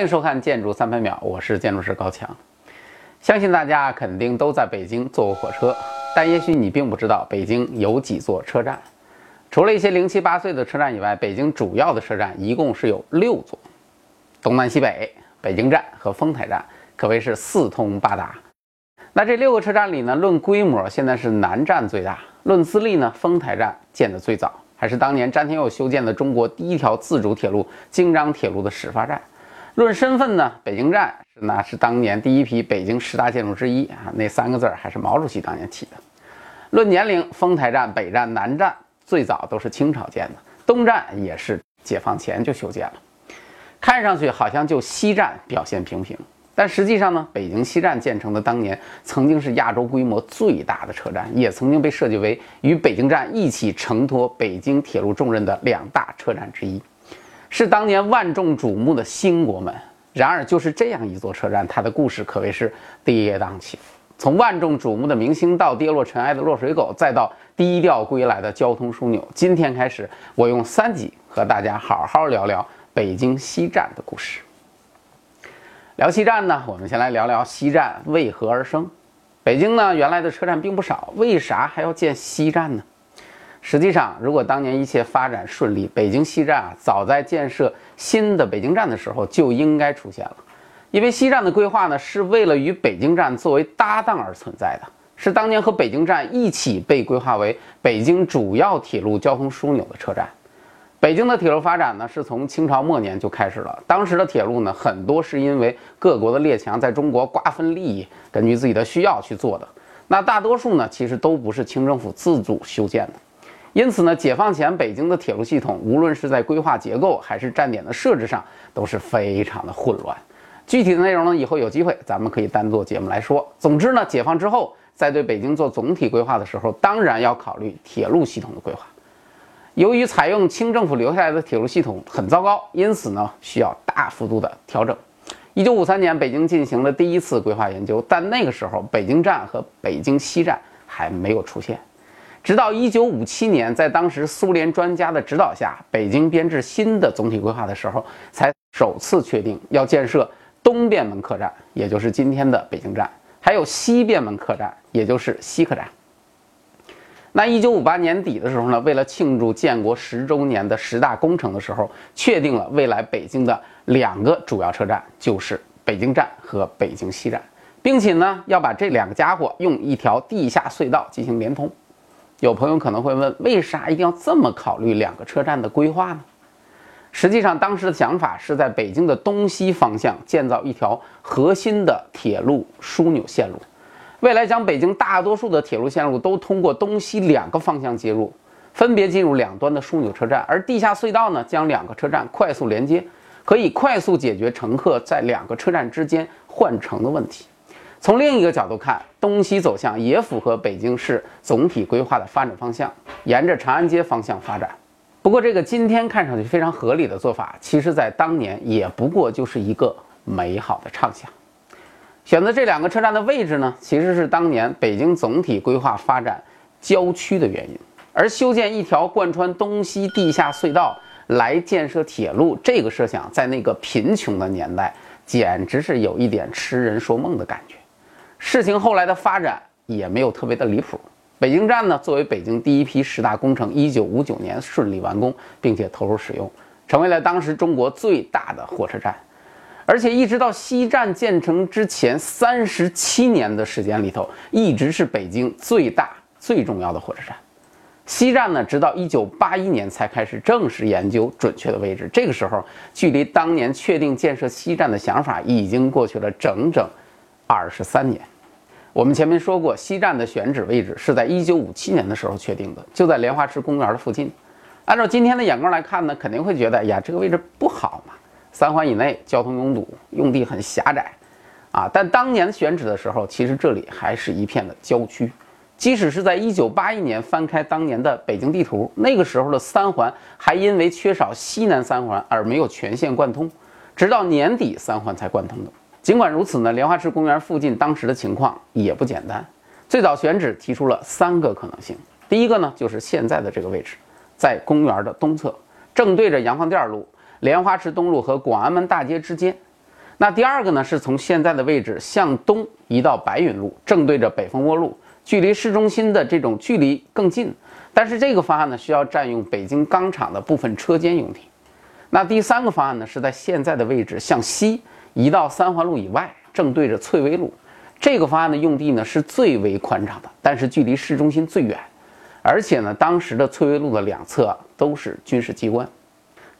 欢迎收看《建筑三百秒》，我是建筑师高强。相信大家肯定都在北京坐过火车，但也许你并不知道北京有几座车站。除了一些零七八碎的车站以外，北京主要的车站一共是有六座，东南西北、北京站和丰台站可谓是四通八达。那这六个车站里呢，论规模现在是南站最大，论资历呢，丰台站建得最早，还是当年詹天佑修建的中国第一条自主铁路京张铁路的始发站。论身份呢，北京站是那是当年第一批北京十大建筑之一啊，那三个字儿还是毛主席当年起的。论年龄，丰台站、北站、南站最早都是清朝建的，东站也是解放前就修建了。看上去好像就西站表现平平，但实际上呢，北京西站建成的当年曾经是亚洲规模最大的车站，也曾经被设计为与北京站一起承托北京铁路重任的两大车站之一。是当年万众瞩目的新国门。然而，就是这样一座车站，它的故事可谓是跌宕起伏。从万众瞩目的明星到跌落尘埃的落水狗，再到低调归来的交通枢纽。今天开始，我用三集和大家好好聊聊北京西站的故事。聊西站呢，我们先来聊聊西站为何而生。北京呢，原来的车站并不少，为啥还要建西站呢？实际上，如果当年一切发展顺利，北京西站啊，早在建设新的北京站的时候就应该出现了。因为西站的规划呢，是为了与北京站作为搭档而存在的，是当年和北京站一起被规划为北京主要铁路交通枢纽的车站。北京的铁路发展呢，是从清朝末年就开始了。当时的铁路呢，很多是因为各国的列强在中国瓜分利益，根据自己的需要去做的。那大多数呢，其实都不是清政府自主修建的。因此呢，解放前北京的铁路系统，无论是在规划结构还是站点的设置上，都是非常的混乱。具体的内容呢，以后有机会咱们可以单做节目来说。总之呢，解放之后，在对北京做总体规划的时候，当然要考虑铁路系统的规划。由于采用清政府留下来的铁路系统很糟糕，因此呢，需要大幅度的调整。一九五三年，北京进行了第一次规划研究，但那个时候，北京站和北京西站还没有出现。直到一九五七年，在当时苏联专家的指导下，北京编制新的总体规划的时候，才首次确定要建设东便门客站，也就是今天的北京站，还有西便门客站，也就是西客站。那一九五八年底的时候呢，为了庆祝建国十周年的十大工程的时候，确定了未来北京的两个主要车站，就是北京站和北京西站，并且呢，要把这两个家伙用一条地下隧道进行连通。有朋友可能会问，为啥一定要这么考虑两个车站的规划呢？实际上，当时的想法是在北京的东西方向建造一条核心的铁路枢纽线路，未来将北京大多数的铁路线路都通过东西两个方向接入，分别进入两端的枢纽车站，而地下隧道呢，将两个车站快速连接，可以快速解决乘客在两个车站之间换乘的问题。从另一个角度看，东西走向也符合北京市总体规划的发展方向，沿着长安街方向发展。不过，这个今天看上去非常合理的做法，其实在当年也不过就是一个美好的畅想。选择这两个车站的位置呢，其实是当年北京总体规划发展郊区的原因。而修建一条贯穿东西地下隧道来建设铁路，这个设想在那个贫穷的年代，简直是有一点痴人说梦的感觉。事情后来的发展也没有特别的离谱。北京站呢，作为北京第一批十大工程，一九五九年顺利完工，并且投入使用，成为了当时中国最大的火车站。而且一直到西站建成之前三十七年的时间里头，一直是北京最大最重要的火车站。西站呢，直到一九八一年才开始正式研究准确的位置。这个时候，距离当年确定建设西站的想法已经过去了整整。二十三年，我们前面说过，西站的选址位置是在一九五七年的时候确定的，就在莲花池公园的附近。按照今天的眼光来看呢，肯定会觉得呀，这个位置不好嘛，三环以内交通拥堵，用地很狭窄，啊。但当年选址的时候，其实这里还是一片的郊区。即使是在一九八一年翻开当年的北京地图，那个时候的三环还因为缺少西南三环而没有全线贯通，直到年底三环才贯通的。尽管如此呢，莲花池公园附近当时的情况也不简单。最早选址提出了三个可能性，第一个呢就是现在的这个位置，在公园的东侧，正对着洋房店路、莲花池东路和广安门大街之间。那第二个呢，是从现在的位置向东移到白云路，正对着北蜂窝路，距离市中心的这种距离更近。但是这个方案呢，需要占用北京钢厂的部分车间用地。那第三个方案呢，是在现在的位置向西移到三环路以外，正对着翠微路。这个方案的用地呢是最为宽敞的，但是距离市中心最远，而且呢，当时的翠微路的两侧都是军事机关。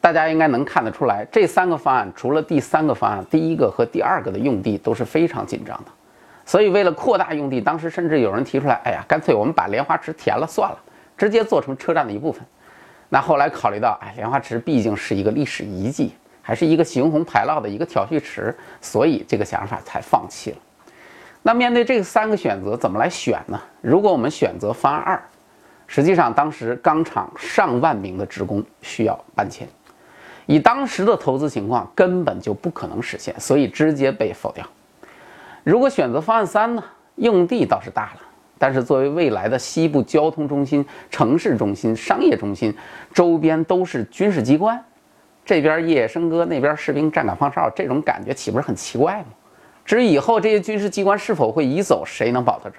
大家应该能看得出来，这三个方案除了第三个方案，第一个和第二个的用地都是非常紧张的。所以为了扩大用地，当时甚至有人提出来：“哎呀，干脆我们把莲花池填了算了，直接做成车站的一部分。”那后来考虑到，哎，莲花池毕竟是一个历史遗迹，还是一个形同排涝的一个调蓄池，所以这个想法才放弃了。那面对这三个选择，怎么来选呢？如果我们选择方案二，实际上当时钢厂上万名的职工需要搬迁。以当时的投资情况，根本就不可能实现，所以直接被否掉。如果选择方案三呢？用地倒是大了，但是作为未来的西部交通中心、城市中心、商业中心，周边都是军事机关，这边夜夜笙歌，那边士兵站岗放哨，这种感觉岂不是很奇怪吗？至于以后这些军事机关是否会移走，谁能保得住？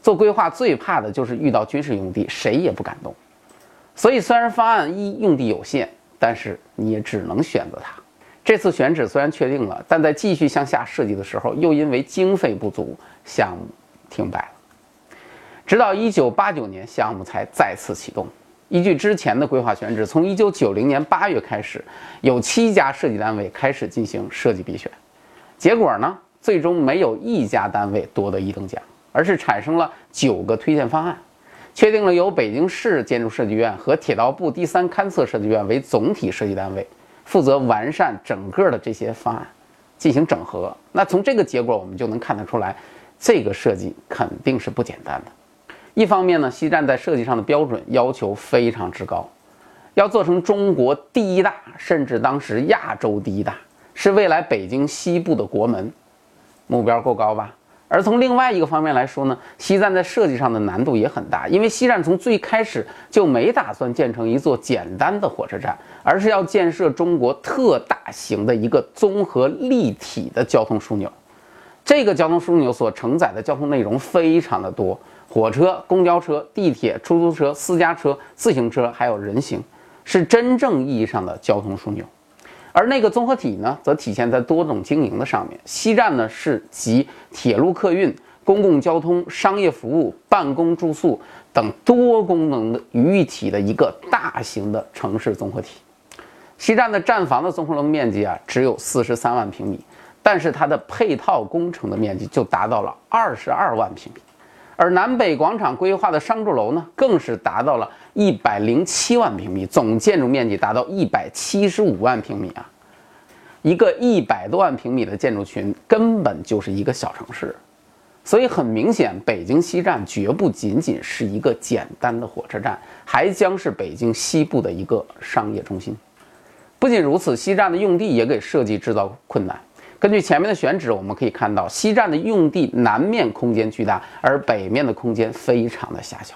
做规划最怕的就是遇到军事用地，谁也不敢动。所以，虽然方案一用地有限。但是你也只能选择它。这次选址虽然确定了，但在继续向下设计的时候，又因为经费不足，项目停摆了。直到一九八九年，项目才再次启动。依据之前的规划选址，从一九九零年八月开始，有七家设计单位开始进行设计比选。结果呢，最终没有一家单位夺得一等奖，而是产生了九个推荐方案。确定了由北京市建筑设计院和铁道部第三勘测设计院为总体设计单位，负责完善整个的这些方案，进行整合。那从这个结果我们就能看得出来，这个设计肯定是不简单的。一方面呢，西站在设计上的标准要求非常之高，要做成中国第一大，甚至当时亚洲第一大，是未来北京西部的国门，目标够高吧？而从另外一个方面来说呢，西站在设计上的难度也很大，因为西站从最开始就没打算建成一座简单的火车站，而是要建设中国特大型的一个综合立体的交通枢纽。这个交通枢纽所承载的交通内容非常的多，火车、公交车、地铁、出租车、私家车、自行车，还有人行，是真正意义上的交通枢纽。而那个综合体呢，则体现在多种经营的上面。西站呢是集铁路客运、公共交通、商业服务、办公住宿等多功能的于一体的一个大型的城市综合体。西站的站房的综合楼面积啊只有四十三万平米，但是它的配套工程的面积就达到了二十二万平米。而南北广场规划的商住楼呢，更是达到了一百零七万平米，总建筑面积达到一百七十五万平米啊！一个一百多万平米的建筑群，根本就是一个小城市。所以很明显，北京西站绝不仅仅是一个简单的火车站，还将是北京西部的一个商业中心。不仅如此，西站的用地也给设计制造困难。根据前面的选址，我们可以看到西站的用地南面空间巨大，而北面的空间非常的狭小。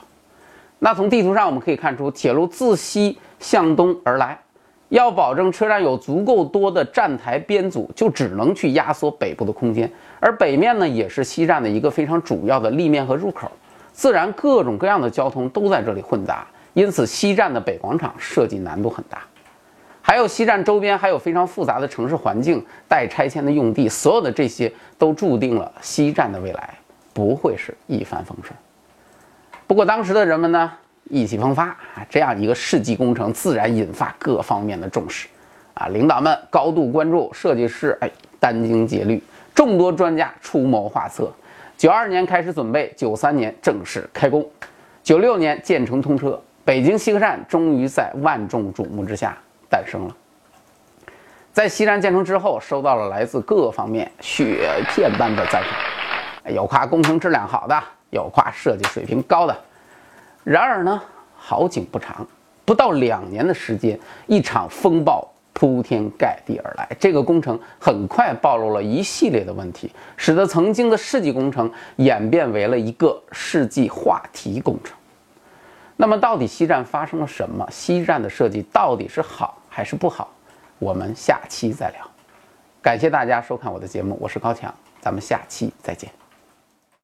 那从地图上我们可以看出，铁路自西向东而来，要保证车站有足够多的站台编组，就只能去压缩北部的空间。而北面呢，也是西站的一个非常主要的立面和入口，自然各种各样的交通都在这里混杂，因此西站的北广场设计难度很大。还有西站周边还有非常复杂的城市环境、待拆迁的用地，所有的这些都注定了西站的未来不会是一帆风顺。不过当时的人们呢意气风发啊，这样一个世纪工程自然引发各方面的重视啊，领导们高度关注，设计师哎殚精竭虑，众多专家出谋划策。九二年开始准备，九三年正式开工，九六年建成通车，北京西客站终于在万众瞩目之下。诞生了。在西站建成之后，收到了来自各方面雪片般的赞赏，有夸工程质量好的，有夸设计水平高的。然而呢，好景不长，不到两年的时间，一场风暴铺天盖地而来，这个工程很快暴露了一系列的问题，使得曾经的世纪工程演变为了一个世纪话题工程。那么，到底西站发生了什么？西站的设计到底是好还是不好？我们下期再聊。感谢大家收看我的节目，我是高强，咱们下期再见。